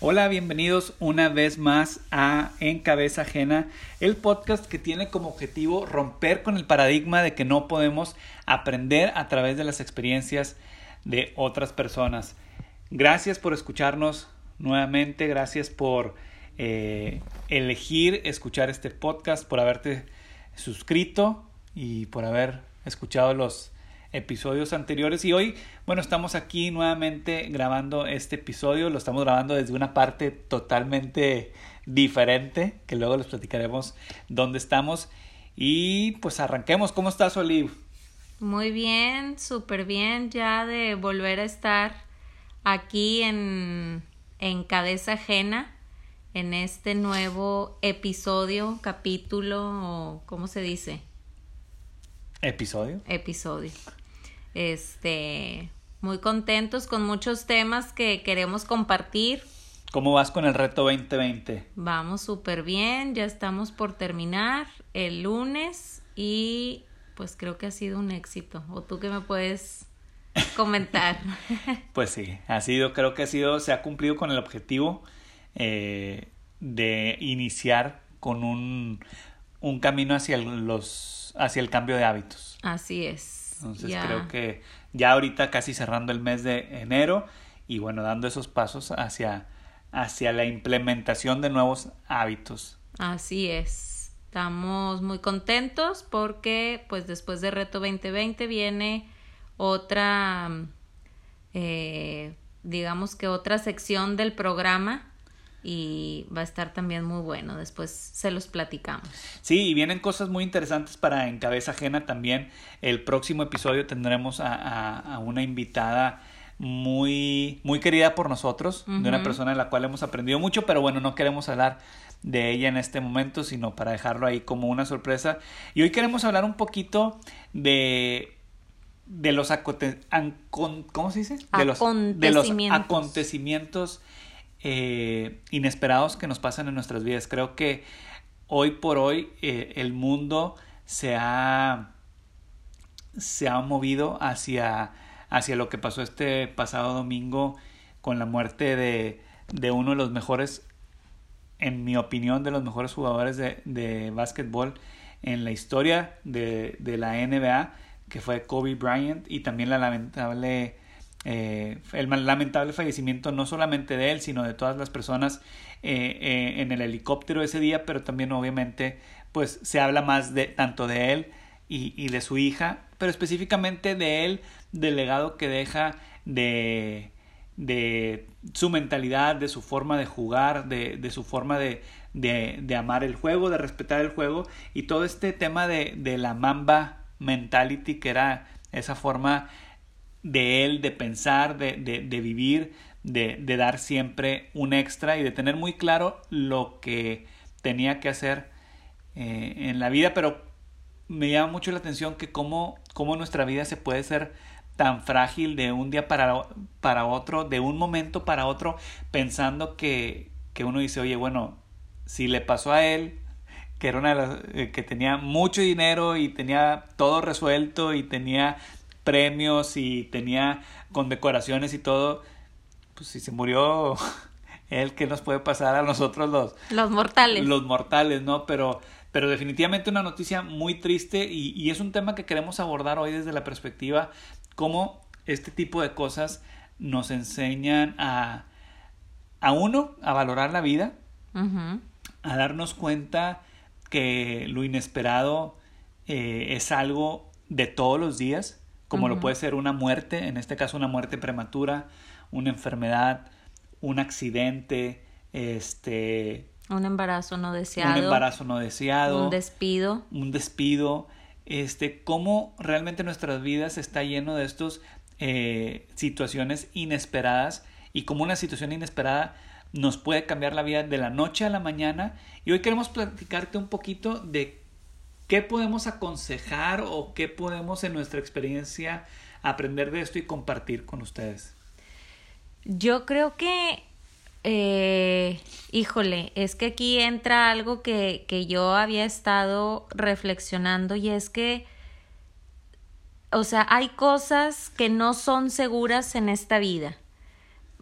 Hola, bienvenidos una vez más a En Cabeza Ajena, el podcast que tiene como objetivo romper con el paradigma de que no podemos aprender a través de las experiencias de otras personas. Gracias por escucharnos nuevamente, gracias por eh, elegir escuchar este podcast, por haberte suscrito y por haber escuchado los episodios anteriores y hoy, bueno, estamos aquí nuevamente grabando este episodio, lo estamos grabando desde una parte totalmente diferente, que luego les platicaremos dónde estamos y pues arranquemos, ¿cómo estás Oliv? Muy bien, súper bien ya de volver a estar aquí en, en cabeza ajena en este nuevo episodio, capítulo o ¿cómo se dice? Episodio. Episodio. Este, muy contentos con muchos temas que queremos compartir. ¿Cómo vas con el reto 2020? Vamos súper bien, ya estamos por terminar el lunes y pues creo que ha sido un éxito. ¿O tú qué me puedes comentar? pues sí, ha sido, creo que ha sido, se ha cumplido con el objetivo eh, de iniciar con un, un camino hacia los, hacia el cambio de hábitos. Así es. Entonces creo que ya ahorita casi cerrando el mes de enero y bueno, dando esos pasos hacia, hacia la implementación de nuevos hábitos. Así es. Estamos muy contentos porque pues después de Reto 2020 viene otra, eh, digamos que otra sección del programa y va a estar también muy bueno. Después se los platicamos. Sí, y vienen cosas muy interesantes para En Cabeza Ajena también. El próximo episodio tendremos a, a, una invitada muy, muy querida por nosotros, de una persona de la cual hemos aprendido mucho, pero bueno, no queremos hablar de ella en este momento, sino para dejarlo ahí como una sorpresa. Y hoy queremos hablar un poquito de de los ¿cómo se dice? De los, de los acontecimientos eh, inesperados que nos pasan en nuestras vidas. Creo que hoy por hoy eh, el mundo se ha, se ha movido hacia, hacia lo que pasó este pasado domingo con la muerte de, de uno de los mejores, en mi opinión, de los mejores jugadores de, de básquetbol en la historia de, de la NBA, que fue Kobe Bryant, y también la lamentable eh, el lamentable fallecimiento no solamente de él, sino de todas las personas eh, eh, en el helicóptero ese día, pero también obviamente pues se habla más de tanto de él y, y de su hija, pero específicamente de él, del legado que deja de, de su mentalidad, de su forma de jugar, de, de su forma de, de, de, amar el juego, de respetar el juego y todo este tema de, de la mamba mentality que era esa forma de él, de pensar, de, de, de vivir, de, de, dar siempre un extra y de tener muy claro lo que tenía que hacer eh, en la vida, pero me llama mucho la atención que cómo, cómo nuestra vida se puede ser tan frágil de un día para, para otro, de un momento para otro, pensando que, que uno dice, oye, bueno, si le pasó a él, que era una de las, eh, que tenía mucho dinero y tenía todo resuelto y tenía premios y tenía condecoraciones y todo, pues si se murió él, ¿qué nos puede pasar a nosotros los... Los mortales. Los mortales, ¿no? Pero, pero definitivamente una noticia muy triste y, y es un tema que queremos abordar hoy desde la perspectiva cómo este tipo de cosas nos enseñan a, a uno, a valorar la vida, a darnos cuenta que lo inesperado eh, es algo de todos los días como lo puede ser una muerte, en este caso una muerte prematura, una enfermedad, un accidente, este... Un embarazo no deseado. Un embarazo no deseado. Un despido. Un despido. Este, cómo realmente nuestras vidas está lleno de estas eh, situaciones inesperadas y como una situación inesperada nos puede cambiar la vida de la noche a la mañana. Y hoy queremos platicarte un poquito de ¿Qué podemos aconsejar o qué podemos en nuestra experiencia aprender de esto y compartir con ustedes? Yo creo que, eh, híjole, es que aquí entra algo que, que yo había estado reflexionando y es que, o sea, hay cosas que no son seguras en esta vida.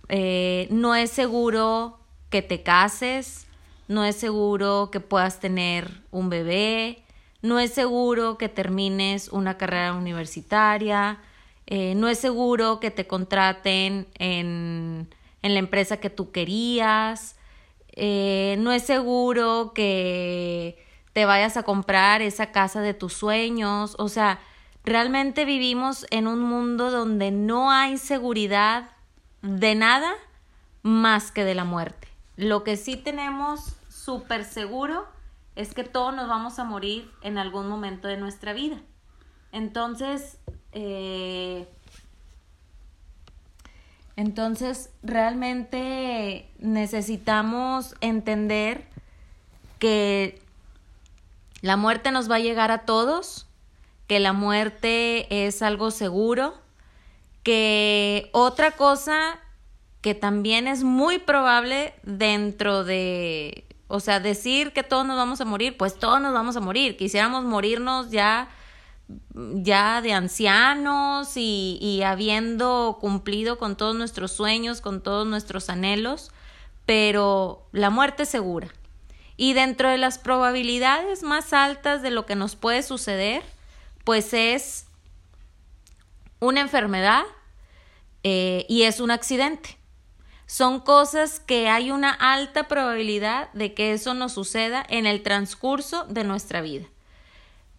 Eh, no es seguro que te cases, no es seguro que puedas tener un bebé, no es seguro que termines una carrera universitaria, eh, no es seguro que te contraten en, en la empresa que tú querías, eh, no es seguro que te vayas a comprar esa casa de tus sueños, o sea, realmente vivimos en un mundo donde no hay seguridad de nada más que de la muerte. Lo que sí tenemos súper seguro es que todos nos vamos a morir en algún momento de nuestra vida. Entonces, eh, entonces realmente necesitamos entender que la muerte nos va a llegar a todos, que la muerte es algo seguro, que otra cosa que también es muy probable dentro de, o sea, decir que todos nos vamos a morir, pues todos nos vamos a morir. Quisiéramos morirnos ya ya de ancianos y, y, habiendo cumplido con todos nuestros sueños, con todos nuestros anhelos, pero la muerte es segura. Y dentro de las probabilidades más altas de lo que nos puede suceder, pues es una enfermedad eh, y es un accidente. Son cosas que hay una alta probabilidad de que eso nos suceda en el transcurso de nuestra vida.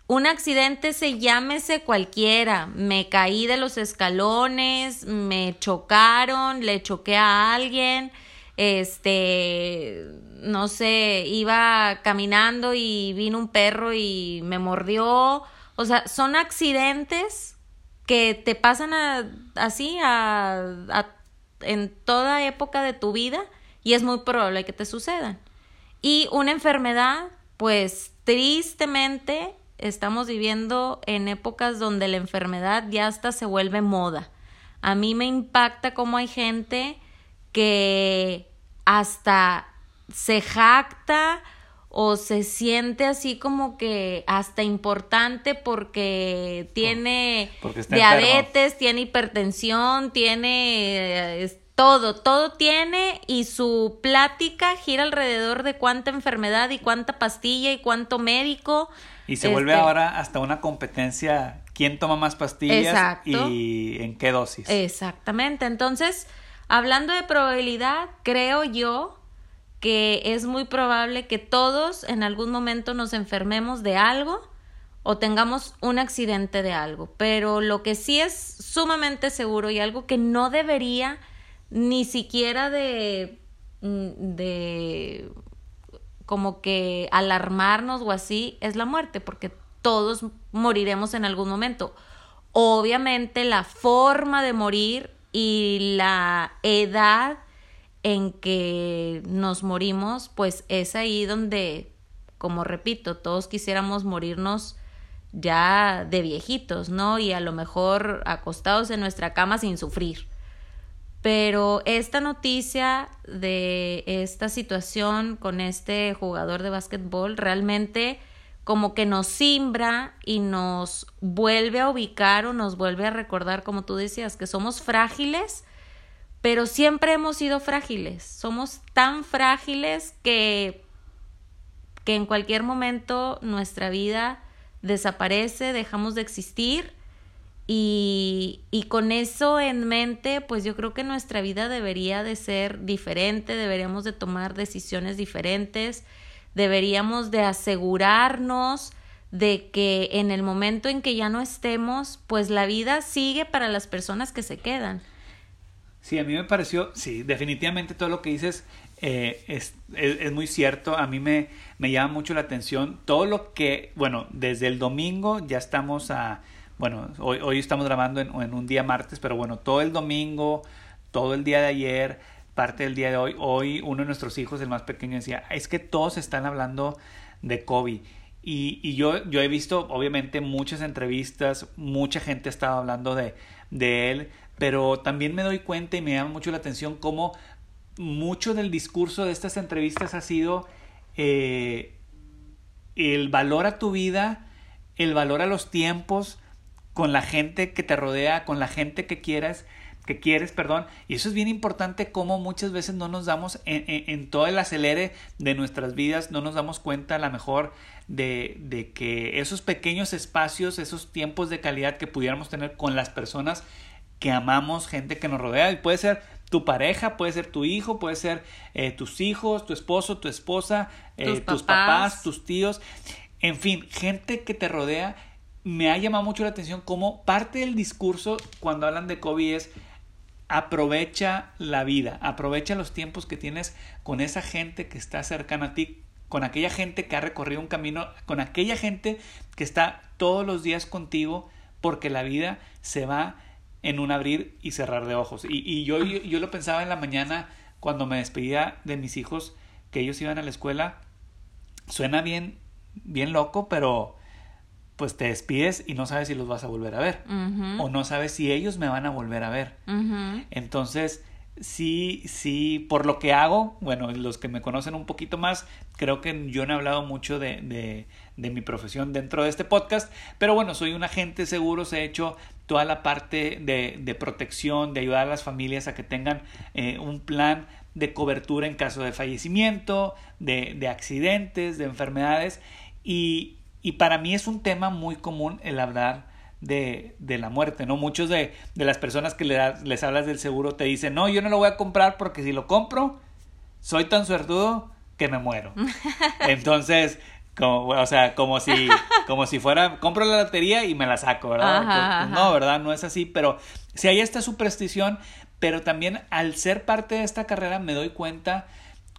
Un accidente se llámese cualquiera. Me caí de los escalones, me chocaron, le choqué a alguien, este, no sé, iba caminando y vino un perro y me mordió o sea, son accidentes que te pasan así a, en toda época de tu vida y es muy probable que te sucedan. Y una enfermedad, pues tristemente estamos viviendo en épocas donde la enfermedad ya hasta se vuelve moda. A mí me impacta cómo hay gente que hasta se jacta o se siente así como que hasta importante porque tiene diabetes, tiene hipertensión, tiene eh, todo, todo tiene y su plática gira alrededor de cuánta enfermedad y cuánta pastilla y cuánto médico. Y se vuelve este ahora hasta una competencia, quién toma más pastillas y en qué dosis. Exactamente, entonces, hablando de probabilidad, creo yo que es muy probable que todos en algún momento nos enfermemos de algo o tengamos un accidente de algo, pero lo que sí es sumamente seguro y algo que no debería ni siquiera de mm, de como que alarmarnos o así es la muerte, porque todos moriremos en algún momento. Obviamente la forma de morir y la edad en que nos morimos, pues es ahí donde, como repito, todos quisiéramos morirnos ya de viejitos, ¿no? Y a lo mejor acostados en nuestra cama sin sufrir. Pero esta noticia de esta situación con este jugador de básquetbol realmente como que nos simbra y nos vuelve a ubicar o nos vuelve a recordar, como tú decías, que somos frágiles pero siempre hemos sido frágiles. Somos tan frágiles que, que en cualquier momento nuestra vida desaparece, dejamos de existir y, y, con eso en mente, pues yo creo que nuestra vida debería de ser diferente, deberíamos de tomar decisiones diferentes, deberíamos de asegurarnos de que en el momento en que ya no estemos, pues la vida sigue para las personas que se quedan. Sí, a mí me pareció, sí, definitivamente todo lo que dices eh, es, es, muy cierto. A mí me, me llama mucho la atención todo lo que, bueno, desde el domingo ya estamos a, bueno, hoy, hoy estamos grabando en, en un día martes, pero bueno, todo el domingo, todo el día de ayer, parte del día de hoy, hoy uno de nuestros hijos, el más pequeño, decía, es que todos están hablando de COVID. Y, y yo, yo he visto, obviamente, muchas entrevistas, mucha gente estaba hablando de, de él, pero también me doy cuenta y me llama mucho la atención cómo mucho del discurso de estas entrevistas ha sido eh, el valor a tu vida, el valor a los tiempos, con la gente que te rodea, con la gente que quieras, que quieres, perdón. Y eso es bien importante como muchas veces no nos damos en, en, todo el acelere de nuestras vidas, no nos damos cuenta a lo mejor de, de, que esos pequeños espacios, esos tiempos de calidad que pudiéramos tener con las personas que amamos, gente que nos rodea, y puede ser tu pareja, puede ser tu hijo, puede ser eh, tus hijos, tu esposo, tu esposa, eh, tus, papás, tus tíos, en fin, gente que te rodea. Me ha llamado mucho la atención como parte del discurso cuando hablan de COVID es aprovecha la vida, aprovecha los tiempos que tienes con esa gente que está cercana a ti, con aquella gente que ha recorrido un camino, con aquella gente que está todos los días contigo, porque la vida se va en un abrir y cerrar de ojos. Y, yo, yo, lo pensaba en la mañana cuando me despedía de mis hijos, que ellos iban a la escuela. Suena bien, bien loco, pero pues te despides y no sabes si los vas a volver a ver o no sabes si ellos me van a volver a ver. Entonces, sí, sí, por lo que hago, bueno, los que me conocen un poquito más, creo que yo no he hablado mucho de, de, de mi profesión dentro de este podcast, pero bueno, soy un agente seguro, se he hecho toda la parte de, de protección, de ayudar a las familias a que tengan eh, un plan de cobertura en caso de fallecimiento, de, de accidentes, de enfermedades y, y para mí es un tema muy común el hablar de, de la muerte, ¿no? Muchos de, de las personas que les hablas del seguro te dicen, no, yo no lo voy a comprar porque si lo compro, soy tan suertudo que me muero. Entonces, como, o sea, como si, como si fuera, compro la lotería y me la saco, ¿verdad? No, ¿verdad? No es así, pero si hay esta superstición, pero también al ser parte de esta carrera me doy cuenta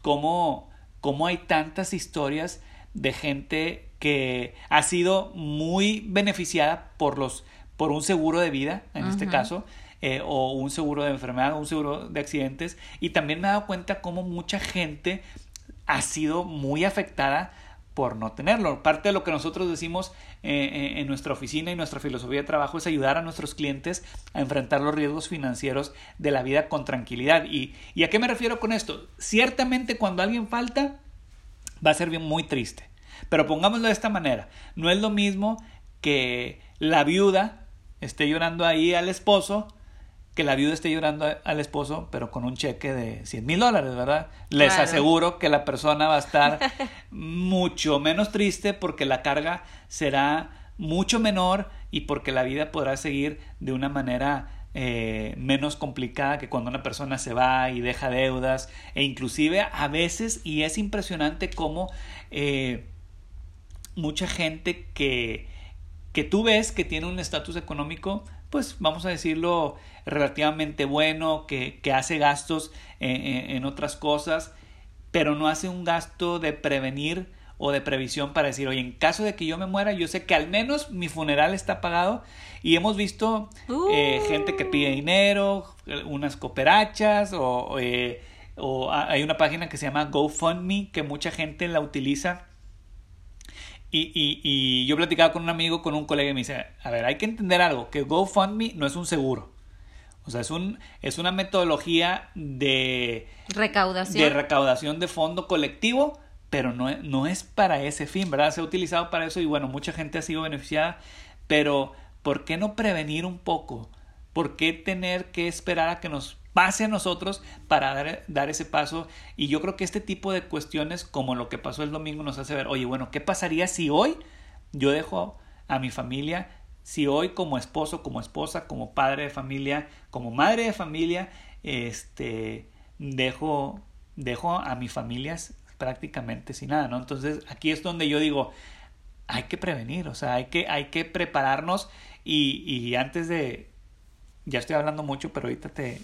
cómo, cómo hay tantas historias de gente que ha sido muy beneficiada por los por un seguro de vida en este caso eh, o un seguro de enfermedad o un seguro de accidentes y también me he dado cuenta cómo mucha gente ha sido muy afectada por no tenerlo. Parte de lo que nosotros decimos eh, eh, en nuestra oficina y nuestra filosofía de trabajo es ayudar a nuestros clientes a enfrentar los riesgos financieros de la vida con tranquilidad. ¿Y, y a qué me refiero con esto? Ciertamente cuando alguien falta va a ser bien muy triste. Pero pongámoslo de esta manera, no es lo mismo que la viuda esté llorando ahí al esposo, que la viuda esté llorando al esposo, pero con un cheque de 100 mil dólares, ¿verdad? Les aseguro que la persona va a estar mucho menos triste porque la carga será mucho menor y porque la vida podrá seguir de una manera eh, menos complicada que cuando una persona se va y deja deudas e inclusive a veces y es impresionante cómo eh, mucha gente que, que tú ves que tiene un estatus económico, pues vamos a decirlo, relativamente bueno, que, que hace gastos en, en, otras cosas, pero no hace un gasto de prevenir o de previsión para decir, oye, en caso de que yo me muera, yo sé que al menos mi funeral está pagado. Y hemos visto eh, uh. gente que pide dinero, unas cooperachas, o, eh, o hay una página que se llama GoFundMe, que mucha gente la utiliza y, y, y yo platicaba con un amigo, con un colega y me dice, a ver, hay que entender algo, que GoFundMe no es un seguro. O sea, es, un, es una metodología de recaudación. de recaudación de fondo colectivo, pero no, no es para ese fin, ¿verdad? Se ha utilizado para eso y bueno, mucha gente ha sido beneficiada, pero ¿por qué no prevenir un poco? ¿Por qué tener que esperar a que nos pase a nosotros para dar, dar, ese paso. Y yo creo que este tipo de cuestiones, como lo que pasó el domingo, nos hace ver, oye, bueno, ¿qué pasaría si hoy yo dejo a mi familia? Si hoy como esposo, como esposa, como padre de familia, como madre de familia, este, dejo, dejo a mi familia prácticamente sin nada, ¿no? Entonces aquí es donde yo digo, hay que prevenir, o sea, hay que, hay que prepararnos y, y antes de, ya estoy hablando mucho, pero ahorita te,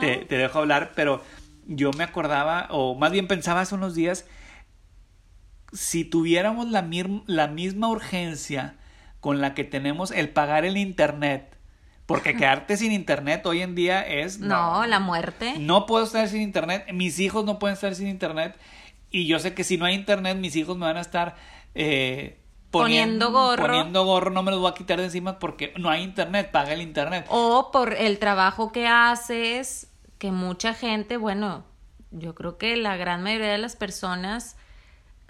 te, dejo hablar, pero yo me acordaba, o más bien pensaba hace unos días, si tuviéramos la, la misma urgencia con la que tenemos el pagar el Internet, porque quedarte sin internet hoy en día es... No, la muerte. No puedo estar sin internet, mis hijos no pueden estar sin internet y yo sé que si no hay internet mis hijos me van a estar eh, poniendo, gorro. Poniendo gorro, no me los voy a quitar de encima porque no hay internet, paga el internet. O por el trabajo que haces, que mucha gente, bueno, yo creo que la gran mayoría de las personas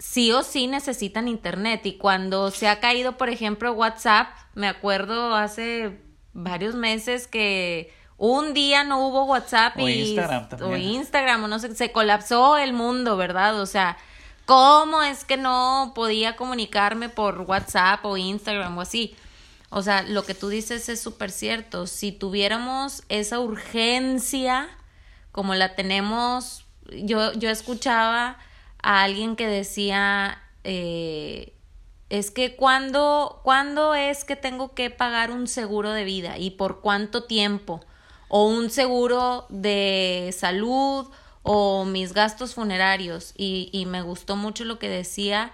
sí o sí necesitan internet. Y cuando se ha caído, por ejemplo, WhatsApp, me acuerdo hace varios meses que Un día no hubo WhatsApp O y Instagram también. o Instagram, o no sé, se colapsó el mundo, ¿verdad? O sea, ¿cómo es que no podía comunicarme por WhatsApp o Instagram o así? O sea, lo que tú dices es súper cierto. Si tuviéramos esa urgencia como la tenemos, yo, yo escuchaba a alguien que decía, eh, es que cuando, ¿cuándo es que tengo que pagar un seguro de vida y por cuánto tiempo? O un seguro de salud o mis gastos funerarios. Y, y me gustó mucho lo que decía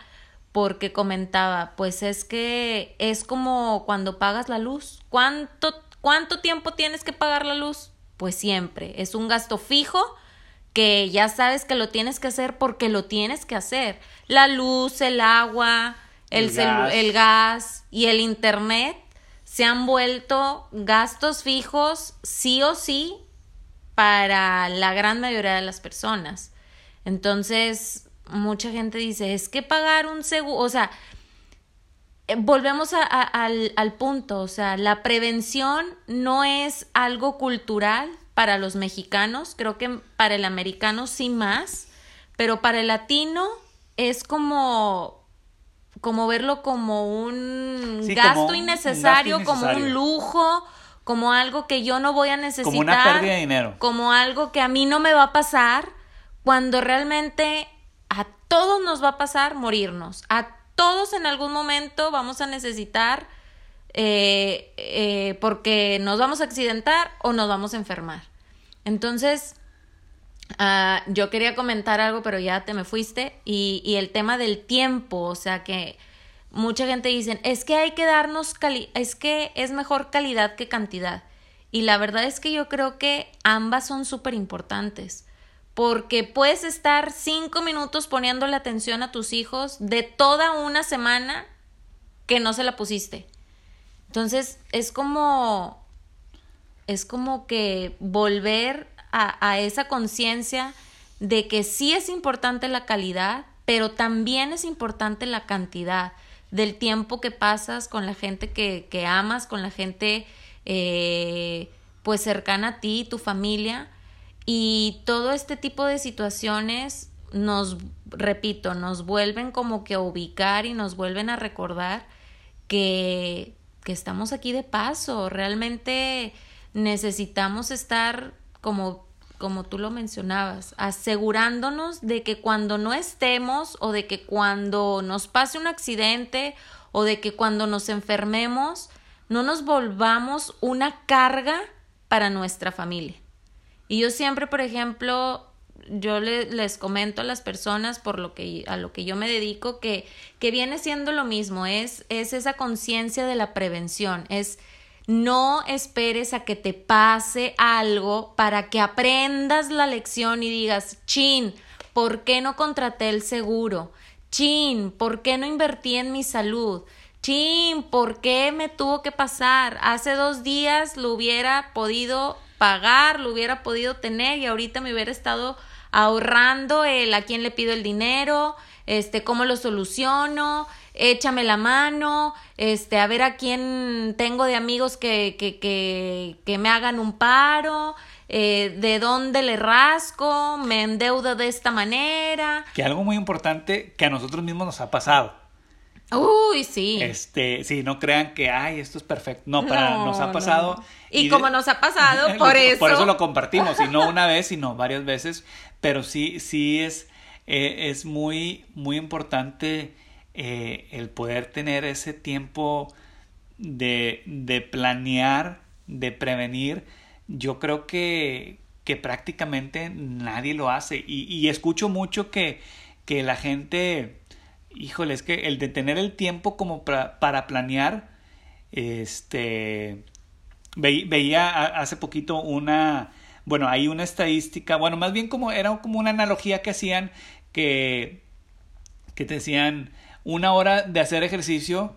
porque comentaba, pues es que es como cuando pagas la luz. ¿Cuánto, cuánto tiempo tienes que pagar la luz? Pues siempre. Es un gasto fijo que ya sabes que lo tienes que hacer porque lo tienes que hacer. La luz, el agua, el, El gas. el gas y el internet se han vuelto gastos fijos sí o sí para la gran mayoría de las personas. Entonces, mucha gente dice, es que pagar un seguro, o sea, eh, volvemos a- a- al, al punto, o sea, la prevención no es algo cultural para los mexicanos, creo que para el americano sí más, pero para el latino es como como verlo como un Sí, gasto como un innecesario, como un lujo, como algo que yo no voy a necesitar, Como una pérdida de dinero. como algo que a mí no me va a pasar, cuando realmente a todos nos va a pasar morirnos, a todos en algún momento vamos a necesitar eh, eh, porque nos vamos a accidentar o nos vamos a enfermar. Entonces, ah, yo quería comentar algo, pero ya te me fuiste, y, el tema del tiempo, o sea que mucha gente dice, es que hay que darnos, cali es que es mejor calidad que cantidad. Y la verdad es que yo creo que ambas son súper importantes, porque puedes estar cinco minutos poniéndole atención a tus hijos de toda una semana que no se la pusiste. Entonces, es como, es como que volver a, a esa conciencia de que sí es importante la calidad, pero también es importante la cantidad del tiempo que pasas con la gente que, que amas, con la gente eh, pues cercana a ti, tu familia. Y todo este tipo de situaciones nos, repito, nos vuelven como que a ubicar y nos vuelven a recordar que, que estamos aquí de paso. Realmente necesitamos estar, como, como tú lo mencionabas, asegurándonos de que cuando no estemos o de que cuando nos pase un accidente o de que cuando nos enfermemos, no nos volvamos una carga para nuestra familia. Y yo siempre, por ejemplo, yo le- les comento a las personas por lo que a lo que yo me dedico que, que viene siendo lo mismo, es, es esa conciencia de la prevención, es no esperes a que te pase algo para que aprendas la lección y digas, chin, ¿por qué no contraté el seguro? Chin, ¿por qué no invertí en mi salud? Chin, ¿por qué me tuvo que pasar? Hace dos días lo hubiera podido pagar, lo hubiera podido tener y ahorita me hubiera estado ahorrando el a quién le pido el dinero, este, cómo lo soluciono, échame la mano, este, a ver a quién tengo de amigos que, que, que, que me hagan un paro, eh, de dónde le rasco, me endeudo de esta manera. Que algo muy importante que a nosotros mismos nos ha pasado. Uy, sí. Este, sí, no crean que, ay, esto es perfecto. No, para, No, nos ha pasado. no. Y, como nos ha pasado, por eso. Por eso lo compartimos, y no una vez, sino varias veces. Pero sí, sí es, eh, es muy, muy importante eh, el poder tener ese tiempo de, de planear, de prevenir. Yo creo que, que prácticamente nadie lo hace. Y, y escucho mucho que, que la gente, híjole, es que el de tener el tiempo como para, planear, este, ve- veía hace poquito una, bueno, hay una estadística, bueno, más bien como era como una analogía que hacían que, que te decían una hora de hacer ejercicio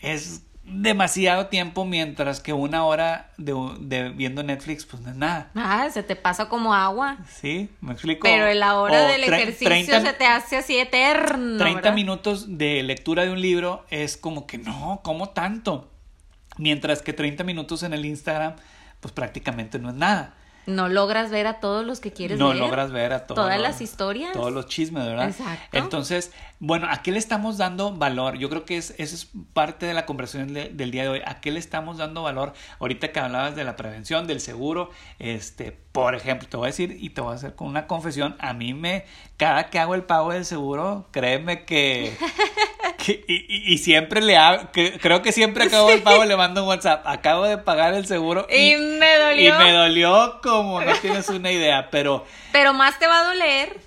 es demasiado tiempo mientras que una hora de, de viendo Netflix pues no es nada. Ah, se te pasa como agua. ¿Sí? ¿Me explico? Pero la hora O del ejercicio 30 se te hace así eterno. 30 ¿verdad? minutos de lectura de un libro es como que no, ¿cómo tanto? Mientras que 30 minutos en el Instagram, pues prácticamente no es nada. No logras ver a todos los que quieres no ver. No logras ver a todos. Todas las historias. Todos los chismes, ¿verdad? Exacto. Entonces, bueno, ¿a qué le estamos dando valor? Yo creo que es, eso es parte de la conversación del día de hoy. ¿A qué le estamos dando valor? Ahorita que hablabas de la prevención, del seguro, este, por ejemplo, te voy a decir y te voy a hacer con una confesión. A mí me, cada que hago el pago del seguro, créeme que y, siempre le hago, creo que siempre acabo el pago le mando un WhatsApp, acabo de pagar el seguro y, me dolió. Y me dolió como no tienes una idea, pero... Pero más te va a doler.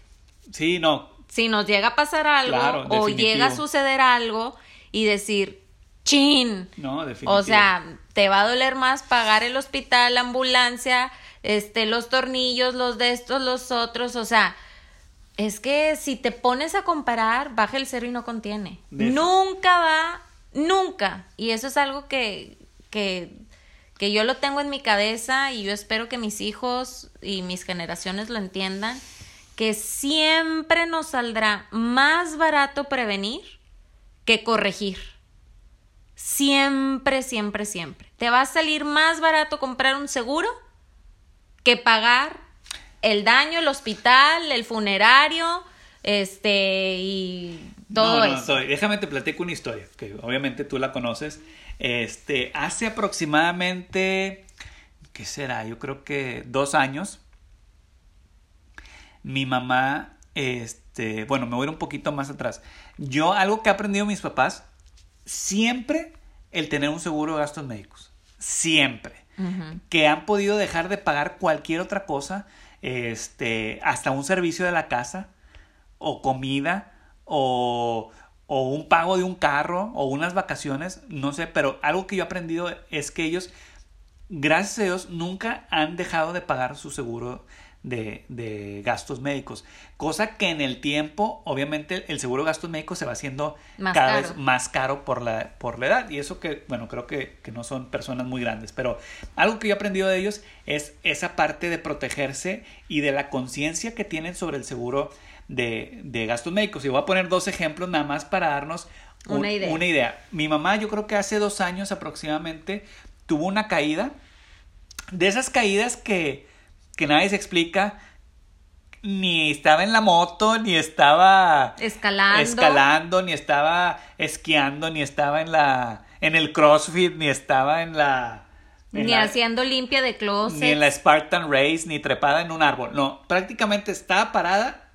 Sí, no. Si nos llega a pasar algo o llega a suceder algo y decir, chin. No, definitivamente. O sea, te va a doler más pagar el hospital, la ambulancia, este, los tornillos, los de estos, los otros, o sea es que si te pones a comparar, baja el cero y no contiene. Nunca va, nunca. Y eso es algo que, que, que yo lo tengo en mi cabeza y yo espero que mis hijos y mis generaciones lo entiendan, que siempre nos saldrá más barato prevenir que corregir. Siempre, siempre, siempre. Te va a salir más barato comprar un seguro que pagar el daño, el hospital, el funerario, este, y todo no, no, eso. Déjame te platico una historia, que obviamente tú la conoces. Este, hace aproximadamente, ¿qué será? Yo creo que dos años, mi mamá, este, bueno, me voy a ir un poquito más atrás. Yo, algo que he aprendido mis papás, siempre el tener un seguro de gastos médicos. Siempre. Que han podido dejar de pagar cualquier otra cosa este, hasta un servicio de la casa, o comida, o, o un pago de un carro, o unas vacaciones, no sé, pero algo que yo he aprendido es que ellos, gracias a Dios, nunca han dejado de pagar su seguro de, gastos médicos. Cosa que en el tiempo, obviamente, el seguro de gastos médicos se va haciendo cada vez más caro por la, por la edad. Y eso que, bueno, creo que, no son personas muy grandes. Pero algo que yo he aprendido de ellos es esa parte de protegerse y de la conciencia que tienen sobre el seguro de, de, gastos médicos. Y voy a poner dos ejemplos nada más para darnos una, idea. una idea. Mi mamá, yo creo que hace dos años aproximadamente, tuvo una caída. De esas caídas que que nadie se explica. Ni estaba en la moto, ni estaba escalando, escalando ni estaba esquiando, ni estaba en la en el CrossFit, ni estaba en la ni haciendo limpia de closet. Ni en la Spartan Race, ni trepada en un árbol. No, prácticamente estaba parada.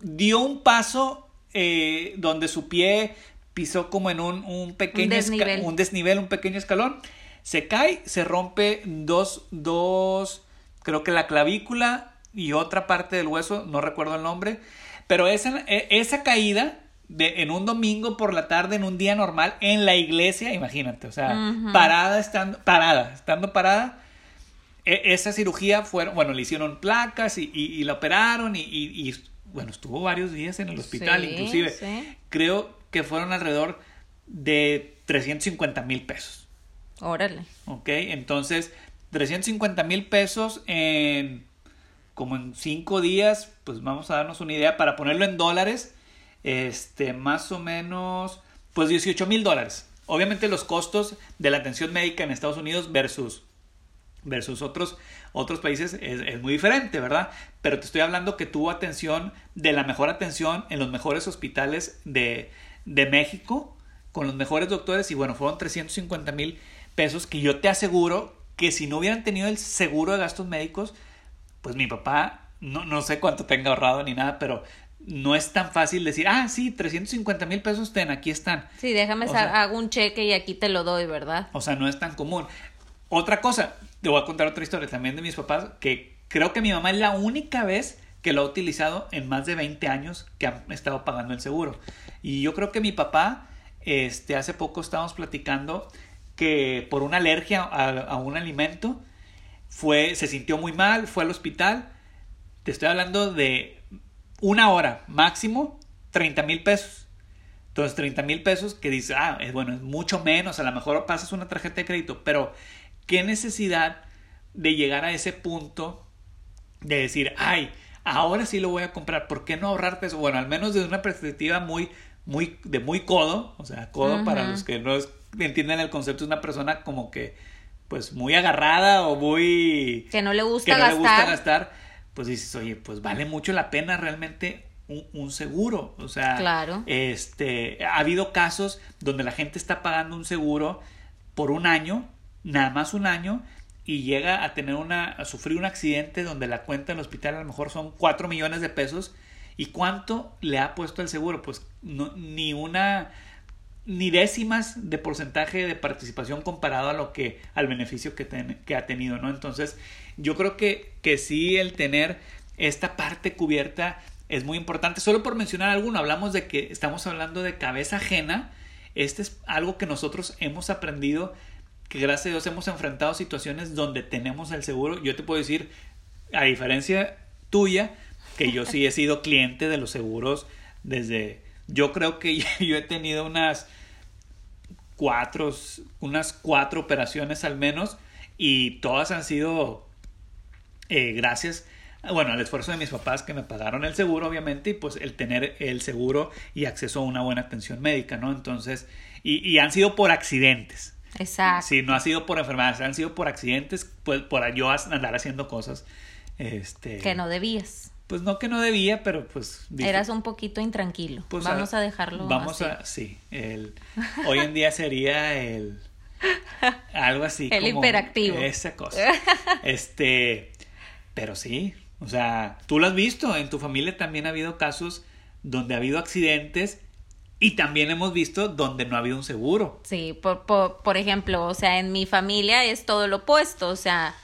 Dio un paso eh, donde su pie pisó como en un, un pequeño desnivel. un desnivel, un pequeño escalón. Se cae, se rompe dos, dos creo que la clavícula y otra parte del hueso, no recuerdo el nombre, pero esa, e, esa caída de, en un domingo por la tarde, en un día normal, en la iglesia, imagínate, o sea, parada, estando, parada, estando parada, e, esa cirugía fueron, bueno, le hicieron placas y, y, la operaron y, y, bueno, estuvo varios días en el hospital, inclusive, creo que fueron alrededor de 350 mil pesos. Órale. Ok, entonces 350 mil pesos en como en cinco días, pues vamos a darnos una idea para ponerlo en dólares, este, más o menos, pues 18 mil dólares. Obviamente los costos de la atención médica en Estados Unidos versus, versus otros, otros países es, es, muy diferente, ¿verdad? Pero te estoy hablando que tuvo atención de la mejor atención en los mejores hospitales de, de México, con los mejores doctores, y bueno, fueron 350 mil pesos que yo te aseguro que si no hubieran tenido el seguro de gastos médicos, pues mi papá, no, no sé cuánto tenga ahorrado ni nada, pero no es tan fácil decir, ah, sí, 350 mil pesos ten, aquí están. Sí, déjame, hago un cheque y aquí te lo doy, ¿verdad? O sea, no es tan común. Otra cosa, te voy a contar otra historia también de mis papás, que creo que mi mamá es la única vez que lo ha utilizado en más de 20 años que han estado pagando el seguro. Y yo creo que mi papá, este, hace poco estábamos platicando que por una alergia a, un alimento fue, se sintió muy mal, fue al hospital. Te estoy hablando de una hora máximo, 30 mil pesos. Entonces, 30 mil pesos que dice, ah, es bueno, es mucho menos, a lo mejor pasas una tarjeta de crédito, pero qué necesidad de llegar a ese punto de decir, ay, ahora sí lo voy a comprar, ¿por qué no ahorrarte eso? Bueno, al menos desde una perspectiva muy, muy, de muy codo, o sea, codo para los que no es entienden el concepto, es una persona como que pues muy agarrada o muy... Que no le gusta que no gastar. le gusta gastar, pues dices, oye, pues vale mucho la pena realmente un, un, seguro. O sea, Claro. este, ha habido casos donde la gente está pagando un seguro por un año, nada más un año, y llega a tener una, a sufrir un accidente donde la cuenta en el hospital a lo mejor son 4 millones de pesos. ¿Y cuánto le ha puesto el seguro? Pues no, ni una ni décimas de porcentaje de participación comparado a lo que al beneficio que, ten, que ha tenido, ¿no? Entonces, yo creo que, que sí el tener esta parte cubierta es muy importante. Solo por mencionar alguno, hablamos de que estamos hablando de cabeza ajena. Este es algo que nosotros hemos aprendido, que gracias a Dios hemos enfrentado situaciones donde tenemos el seguro. Yo te puedo decir, a diferencia tuya, que yo sí he sido cliente de los seguros desde... Yo creo que yo he tenido unas cuatro, unas cuatro operaciones al menos y todas han sido eh, gracias bueno, al esfuerzo de mis papás que me pagaron el seguro, obviamente, y pues el tener el seguro y acceso a una buena atención médica, ¿no? Entonces, y, y han sido por accidentes. Exacto. Sí, no ha sido por enfermedades, han sido por accidentes, pues por yo andar haciendo cosas. Este, que no debías. Pues no que no debía, pero pues... Dije, Eras un poquito intranquilo. Pues vamos a, a dejarlo Vamos así. a... Sí, el, hoy en día sería el... Algo así. El como hiperactivo. Esa cosa. Este... Pero sí, o sea, tú lo has visto, en tu familia también ha habido casos donde ha habido accidentes y también hemos visto donde no ha habido un seguro. Sí, por, por, por ejemplo, o sea, en mi familia es todo lo opuesto, o sea,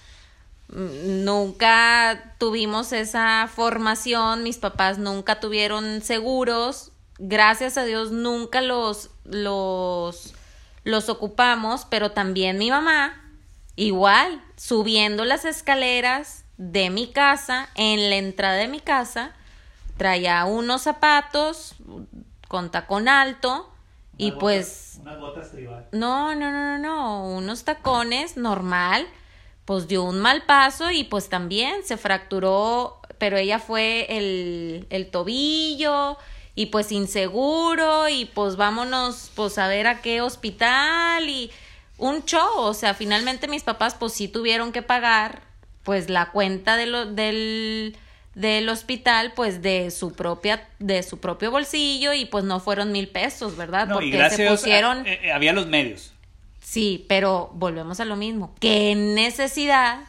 nunca tuvimos esa formación, mis papás nunca tuvieron seguros, gracias a Dios nunca los, los, los ocupamos, pero también mi mamá, igual, subiendo las escaleras de mi casa, en la entrada de mi casa, traía unos zapatos con tacón alto y una pues... Unas botas tribal. No, no, no, no, no, unos tacones normal, pues dio un mal paso y pues también se fracturó, pero ella fue el, el tobillo y pues inseguro y pues vámonos pues a ver a qué hospital y un show, o sea, finalmente mis papás pues sí tuvieron que pagar pues la cuenta de lo, del, del hospital pues de su propia de su propio bolsillo y pues no fueron mil pesos verdad no, porque y se pusieron a, eh, había los medios sí pero volvemos a lo mismo. Qué necesidad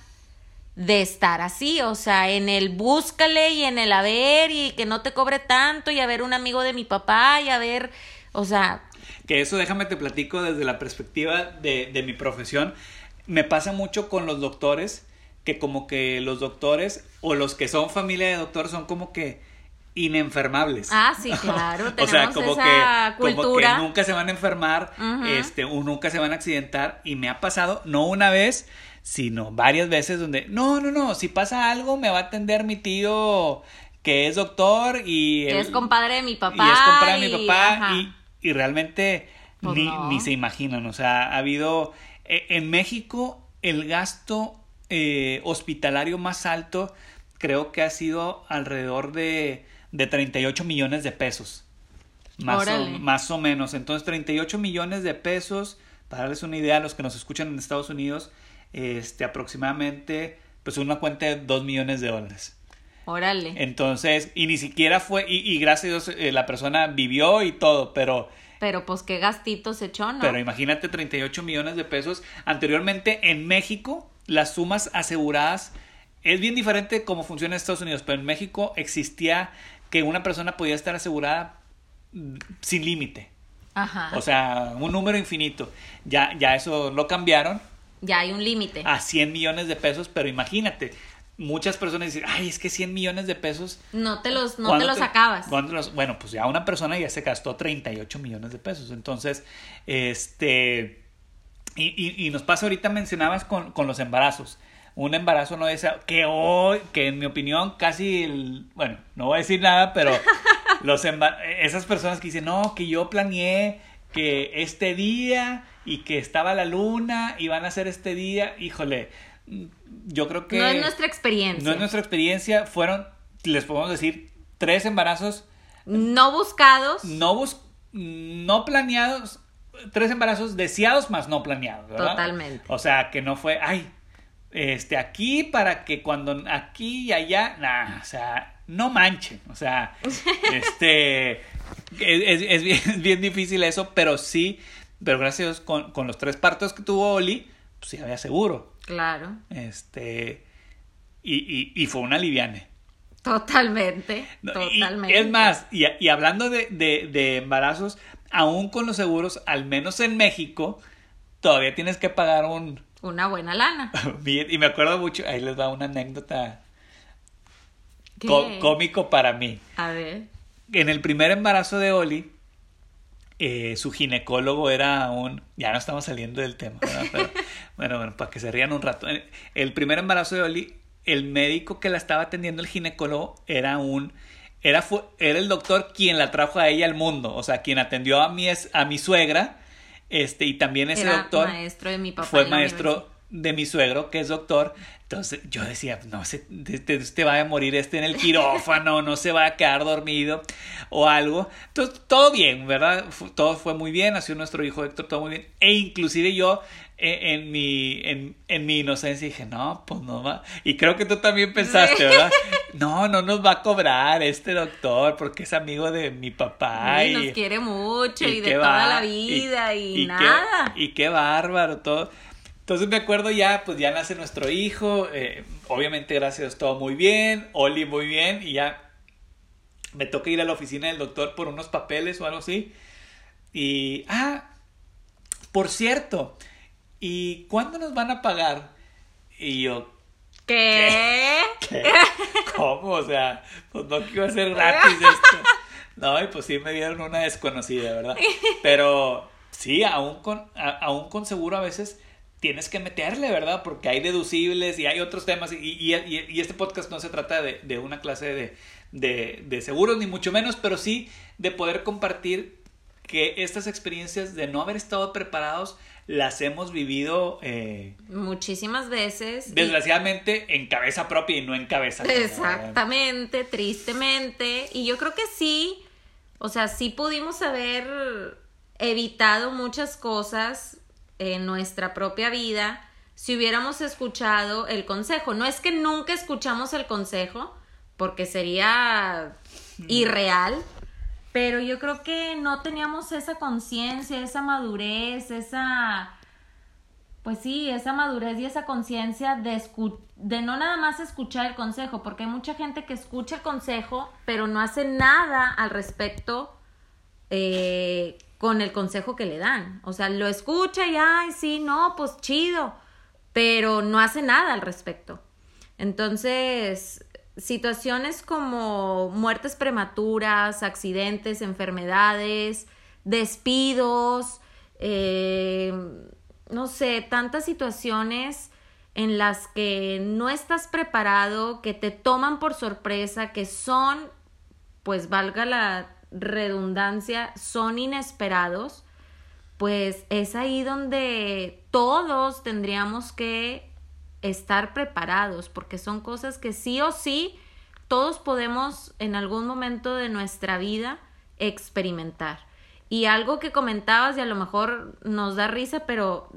de estar así o sea en el búscale y en el a ver y que no te cobre tanto y a ver un amigo de mi papá y a ver o sea que eso déjame te platico desde la perspectiva de, de mi profesión. Me pasa mucho con los doctores que como que los doctores o los que son familia de doctores son como que inenfermables. Ah, sí, claro. o sea, como esa que, cultura. como que nunca se van a enfermar, uh -huh. este, o nunca se van a accidentar. Y me ha pasado, no una vez, sino varias veces donde, no, no, no, si pasa algo me va a atender mi tío que es doctor y... Que es compadre de mi papá. Y es compadre de mi papá y, y, realmente pues ni, no. ni se imaginan. O sea, ha habido... eh, En México el gasto eh, hospitalario más alto creo que ha sido alrededor de, de 38 millones de pesos. Más o, más o, menos. Entonces, 38 millones de pesos, para darles una idea a los que nos escuchan en Estados Unidos, este, aproximadamente, pues una cuenta de 2 millones de dólares. Órale. Entonces, y ni siquiera fue, y, y gracias a Dios, eh, la persona vivió y todo, pero... Pero pues qué gastito se echó, ¿no? Pero imagínate 38 millones de pesos. Anteriormente en México las sumas aseguradas es bien diferente cómo funciona en Estados Unidos, pero en México existía que una persona podía estar asegurada sin límite. Ajá. O sea, un número infinito. Ya, ya eso lo cambiaron. Ya hay un límite. A 100 millones de pesos, pero imagínate, muchas personas dicen, ay, es que 100 millones de pesos. No te los, no te los te, acabas. Los, bueno, pues ya una persona ya se gastó 38 millones de pesos. Entonces, este. Y, y, y nos pasa ahorita, mencionabas con, con, los embarazos. Un embarazo no es que hoy, que en mi opinión, casi el. Bueno, no voy a decir nada, pero los esas personas que dicen, no, que yo planeé que este día y que estaba la luna y van a hacer este día, híjole, yo creo que... No es nuestra experiencia. No es nuestra experiencia, fueron, les podemos decir, tres embarazos. No buscados. No, bus no planeados. tres embarazos deseados más no planeados, ¿verdad? Totalmente. O sea, que no fue, ay, este, aquí para que cuando aquí y allá, nada, o sea, no manchen, o sea, este, es, es, bien, bien, difícil eso, pero sí, pero gracias a Dios, con, con los tres partos que tuvo Oli, pues sí había seguro. Claro. Este, y, y, y fue una liviane. Totalmente, totalmente. Y, es más, y, y hablando de, de, de, embarazos, aún con los seguros, al menos en México, todavía tienes que pagar un... Una buena lana. y me acuerdo mucho, ahí les da una anécdota cómico para mí. A ver. En el primer embarazo de Oli, eh, su ginecólogo era un... Ya no estamos saliendo del tema, Pero, bueno, bueno, para que se rían un rato. El primer embarazo de Oli, el médico que la estaba atendiendo, el ginecólogo, era un... Era, era el doctor quien la trajo a ella al mundo, o sea, quien atendió a mi, a mi suegra, este, y también ese era doctor maestro de mi papá fue maestro de mi suegro, que es doctor. Entonces yo decía, no se te, te, te, va a morir este en el quirófano, no se va a quedar dormido o algo. Entonces todo bien, ¿verdad? Todo fue muy bien, nació nuestro hijo Héctor, todo muy bien. E inclusive yo en, en mi, en, en, mi inocencia dije, no, pues no va. Y creo que tú también pensaste, ¿verdad? No, no nos va a cobrar este doctor porque es amigo de mi papá. Sí, y nos quiere mucho y, y de toda la vida y, y nada. Qué, y qué bárbaro todo. Entonces me acuerdo ya, pues ya nace nuestro hijo, eh, obviamente gracias todo muy bien, Oli muy bien, y ya me toca ir a la oficina del doctor por unos papeles o algo así. Y, ah, por cierto, ¿y cuándo nos van a pagar? Y yo, ¿qué? ¿Qué? ¿Qué? ¿Cómo? O sea, pues no que iba a ser gratis esto. No, y pues sí me dieron una desconocida, ¿verdad? Pero sí, aún con, a, aún con seguro a veces tienes que meterle, ¿verdad? Porque hay deducibles y hay otros temas y, y, y este podcast no se trata de, de una clase de, de, de, seguros, ni mucho menos, pero sí de poder compartir que estas experiencias de no haber estado preparados las hemos vivido eh, muchísimas veces. Desgraciadamente y... en cabeza propia y no en cabeza. Exactamente, tristemente. Y yo creo que sí, o sea, sí pudimos haber evitado muchas cosas en nuestra propia vida si hubiéramos escuchado el consejo. No es que nunca escuchamos el consejo, porque sería irreal, pero yo creo que no teníamos esa conciencia, esa madurez, esa... Pues sí, esa madurez y esa conciencia de, de no nada más escuchar el consejo, porque hay mucha gente que escucha el consejo, pero no hace nada al respecto eh, con el consejo que le dan. O sea, lo escucha y, ay, sí, no, pues chido, pero no hace nada al respecto. Entonces, situaciones como muertes prematuras, accidentes, enfermedades, despidos, eh, no sé, tantas situaciones en las que no estás preparado, que te toman por sorpresa, que son, pues valga la redundancia, son inesperados, pues es ahí donde todos tendríamos que estar preparados, porque son cosas que sí o sí todos podemos en algún momento de nuestra vida experimentar. Y algo que comentabas y a lo mejor nos da risa, pero,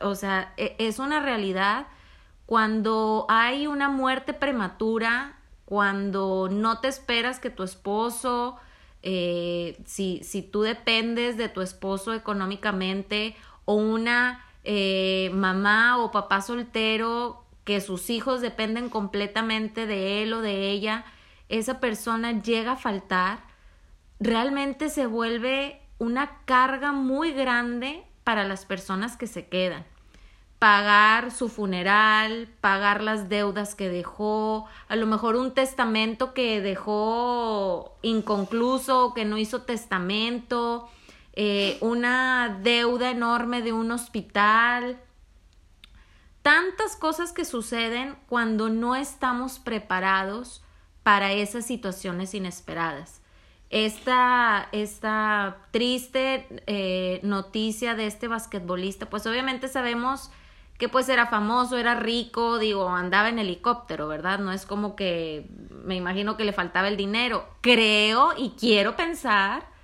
o sea, es una realidad cuando hay una muerte prematura, cuando no te esperas que tu esposo, eh, si, si tú dependes de tu esposo económicamente, o una eh, mamá o papá soltero que sus hijos dependen completamente de él o de ella, esa persona llega a faltar, realmente se vuelve una carga muy grande para las personas que se quedan. Pagar su funeral, pagar las deudas que dejó, a lo mejor un testamento que dejó inconcluso, que no hizo testamento, eh, una deuda enorme de un hospital, tantas cosas que suceden cuando no estamos preparados para esas situaciones inesperadas. Esta, esta triste eh, noticia de este basquetbolista, pues obviamente sabemos que pues era famoso, era rico, digo, andaba en helicóptero, ¿verdad? No es como que me imagino que le faltaba el dinero. Creo y quiero pensar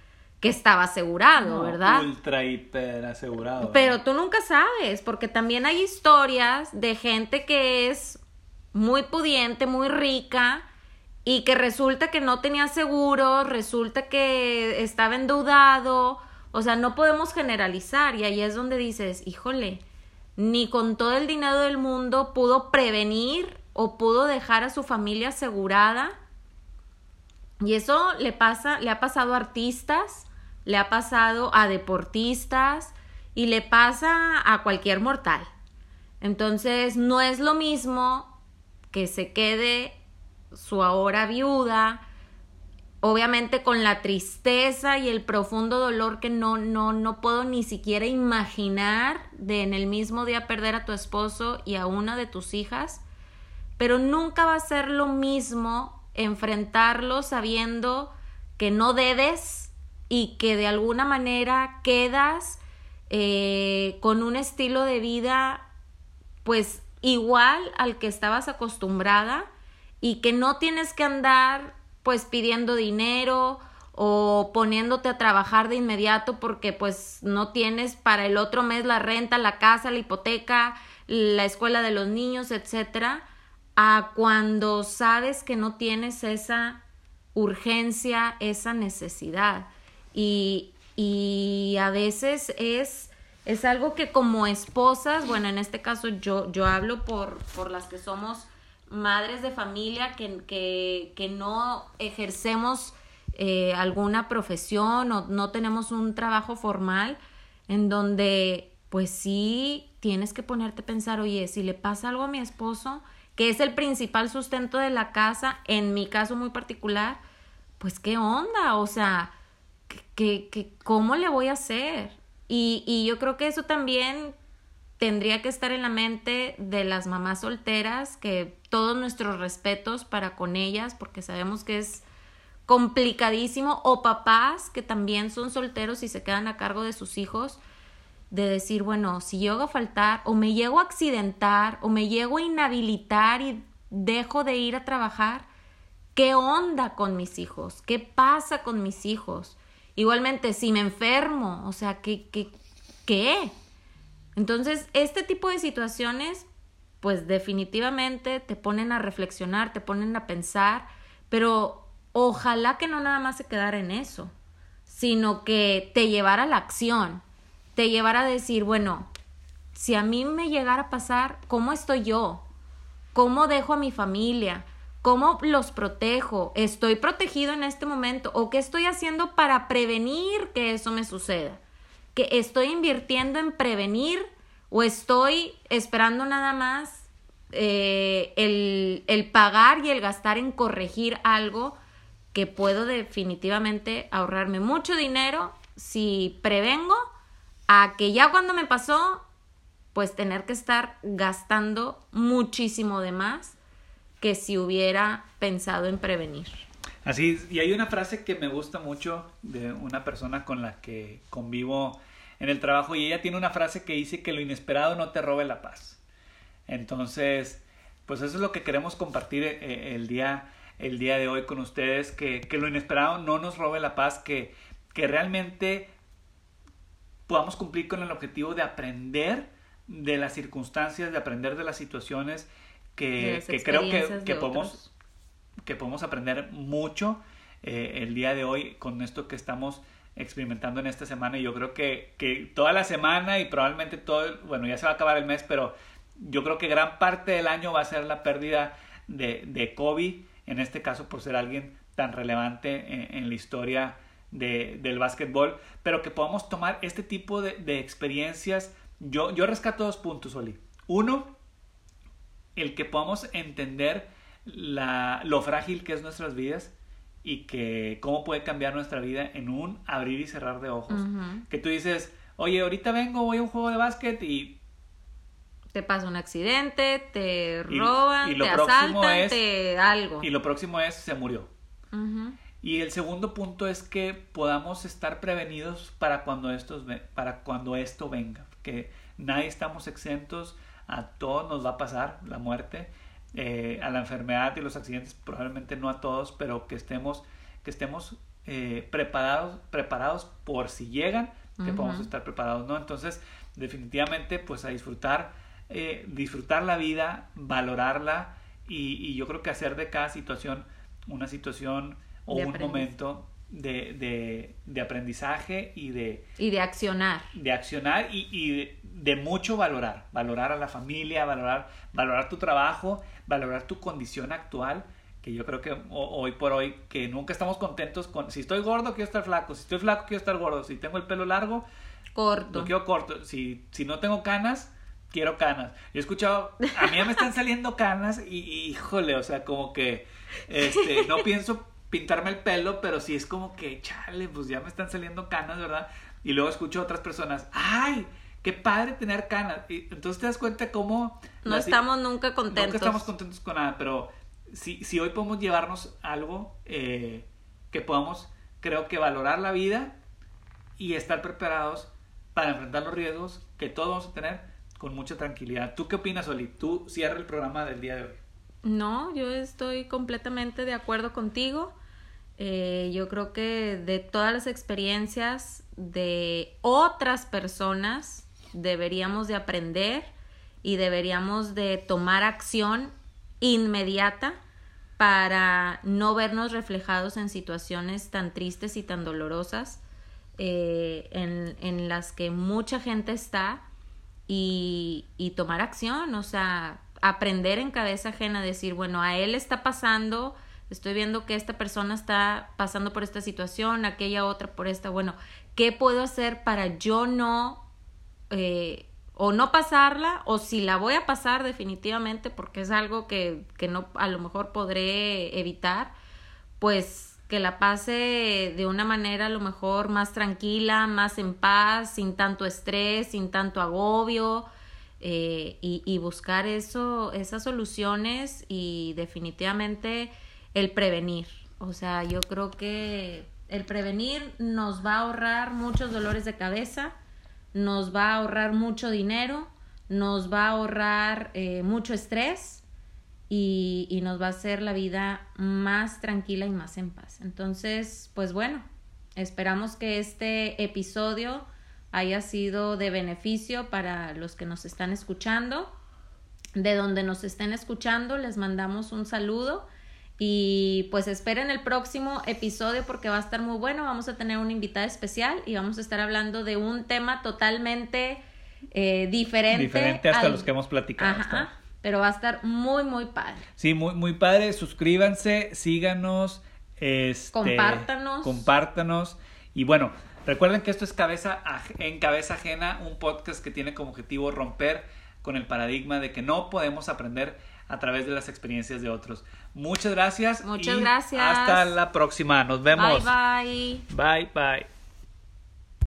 que estaba asegurado, ¿verdad? Ultra hiper asegurado. Pero tú nunca sabes, porque también hay historias de gente que es muy pudiente, muy rica, y que resulta que no tenía seguro, resulta que estaba endeudado, o sea, no podemos generalizar, y ahí es donde dices, híjole, ni con todo el dinero del mundo pudo prevenir o pudo dejar a su familia asegurada. Y eso le pasa, le ha pasado a artistas, le ha pasado a deportistas y le pasa a cualquier mortal. Entonces, no es lo mismo que se quede su ahora viuda, obviamente con la tristeza y el profundo dolor que no, no, no puedo ni siquiera imaginar de en el mismo día perder a tu esposo y a una de tus hijas, pero nunca va a ser lo mismo enfrentarlo sabiendo que no debes y que de alguna manera quedas eh, con un estilo de vida pues igual al que estabas acostumbrada y que no tienes que andar pues pidiendo dinero o poniéndote a trabajar de inmediato porque pues no tienes para el otro mes la renta, la casa, la hipoteca, la escuela de los niños, etcétera, a cuando sabes que no tienes esa urgencia, esa necesidad. Y, y a veces es, es algo que como esposas, bueno, en este caso yo, yo hablo por, por las que somos madres de familia que, que, que no ejercemos eh, alguna profesión o no tenemos un trabajo formal en donde pues sí tienes que ponerte a pensar, oye, si le pasa algo a mi esposo, que es el principal sustento de la casa, en mi caso muy particular, pues qué onda, o sea, que, ¿cómo le voy a hacer? Y, y yo creo que eso también tendría que estar en la mente de las mamás solteras, que todos nuestros respetos para con ellas, porque sabemos que es complicadísimo, o papás que también son solteros y se quedan a cargo de sus hijos, de decir, bueno, si llego a faltar, o me llego a accidentar, o me llego a inhabilitar y dejo de ir a trabajar, ¿qué onda con mis hijos? ¿Qué pasa con mis hijos? Igualmente, si me enfermo, o sea, ¿qué? ¿Qué? qué? Entonces, este tipo de situaciones, pues definitivamente te ponen a reflexionar, te ponen a pensar, pero ojalá que no nada más se quedara en eso, sino que te llevara a la acción, te llevara a decir, bueno, si a mí me llegara a pasar, ¿cómo estoy yo? ¿Cómo dejo a mi familia? ¿Cómo los protejo? ¿Estoy protegido en este momento? ¿O qué estoy haciendo para prevenir que eso me suceda? ¿Que estoy invirtiendo en prevenir o estoy esperando nada más eh, el, el pagar y el gastar en corregir algo que puedo definitivamente ahorrarme mucho dinero si prevengo a que ya cuando me pasó, pues tener que estar gastando muchísimo de más que si hubiera pensado en prevenir. Así, y hay una frase que me gusta mucho de una persona con la que convivo en el trabajo y ella tiene una frase que dice que lo inesperado no te robe la paz. Entonces, pues eso es lo que queremos compartir eh, el día, el día de hoy con ustedes, que, que lo inesperado no nos robe la paz, que, que realmente podamos cumplir con el objetivo de aprender de las circunstancias, de aprender de las situaciones que, creo que, que podemos, que podemos aprender mucho eh, el día de hoy con esto que estamos experimentando en esta semana y yo creo que, que toda la semana y probablemente todo, bueno, ya se va a acabar el mes, pero yo creo que gran parte del año va a ser la pérdida de, de Kobe, en este caso por ser alguien tan relevante en, la historia de, del básquetbol, pero que podamos tomar este tipo de, de experiencias. Yo, yo rescato dos puntos, Oli. Uno, el que podamos entender la, lo frágil que es nuestras vidas y que cómo puede cambiar nuestra vida en un abrir y cerrar de ojos. Que tú dices, oye, ahorita vengo, voy a un juego de básquet y... Te pasa un accidente, te roban, te asaltan, te algo. Y lo próximo es, se murió. Y el segundo punto es que podamos estar prevenidos para cuando, estos, para cuando esto venga. Que nadie estamos exentos a todos nos va a pasar la muerte, eh, a la enfermedad y los accidentes, probablemente no a todos, pero que estemos, que estemos eh, preparados, preparados por si llegan, que podamos estar preparados, ¿no? Entonces, definitivamente, pues a disfrutar, eh, disfrutar la vida, valorarla y, y, yo creo que hacer de cada situación una situación o un momento de, de, de, aprendizaje y de... Y de accionar. De accionar y, y de, mucho valorar. Valorar a la familia, valorar, valorar tu trabajo, valorar tu condición actual, que yo creo que hoy por hoy, que nunca estamos contentos con... Si estoy gordo, quiero estar flaco. Si estoy flaco, quiero estar gordo. Si tengo el pelo largo, corto. Lo quiero corto. Si, si no tengo canas, quiero canas. Yo he escuchado, a mí ya me están saliendo canas y, y híjole, o sea, como que este, no pienso pintarme el pelo, pero sí es como que, chale, pues ya me están saliendo canas, ¿verdad? Y luego escucho a otras personas, ¡ay! Qué padre tener canas. Y entonces te das cuenta cómo... No estamos nunca contentos. Nunca estamos contentos con nada, pero si, si hoy podemos llevarnos algo eh, que podamos, creo que valorar la vida y estar preparados para enfrentar los riesgos que todos vamos a tener con mucha tranquilidad. ¿Tú qué opinas, Oli? Tú cierra el programa del día de hoy. No, yo estoy completamente de acuerdo contigo. Eh, yo creo que de todas las experiencias de otras personas deberíamos de aprender y deberíamos de tomar acción inmediata para no vernos reflejados en situaciones tan tristes y tan dolorosas eh, en, en, las que mucha gente está y, y tomar acción, o sea, aprender en cabeza ajena, decir, bueno, a él está pasando estoy viendo que esta persona está pasando por esta situación, aquella otra por esta, bueno, ¿qué puedo hacer para yo no, eh, o no pasarla, o si la voy a pasar definitivamente, porque es algo que, que no, a lo mejor podré evitar, pues que la pase de una manera a lo mejor más tranquila, más en paz, sin tanto estrés, sin tanto agobio, eh, y, y, buscar eso, esas soluciones y definitivamente el prevenir. O sea, yo creo que el prevenir nos va a ahorrar muchos dolores de cabeza, nos va a ahorrar mucho dinero, nos va a ahorrar eh, mucho estrés y, y, nos va a hacer la vida más tranquila y más en paz. Entonces, pues bueno, esperamos que este episodio haya sido de beneficio para los que nos están escuchando. De donde nos estén escuchando, les mandamos un saludo y pues esperen el próximo episodio porque va a estar muy bueno. Vamos a tener una invitada especial y vamos a estar hablando de un tema totalmente eh, diferente. Diferente hasta los que hemos platicado. Ajá, pero va a estar muy, muy padre. Sí, muy, muy padre. Suscríbanse, síganos. Este, compártanos. Compártanos. Y bueno, recuerden que esto es cabeza en cabeza ajena, un podcast que tiene como objetivo romper con el paradigma de que no podemos aprender a través de las experiencias de otros. Muchas gracias. Muchas gracias. Hasta la próxima. Nos vemos. Bye bye. Bye bye.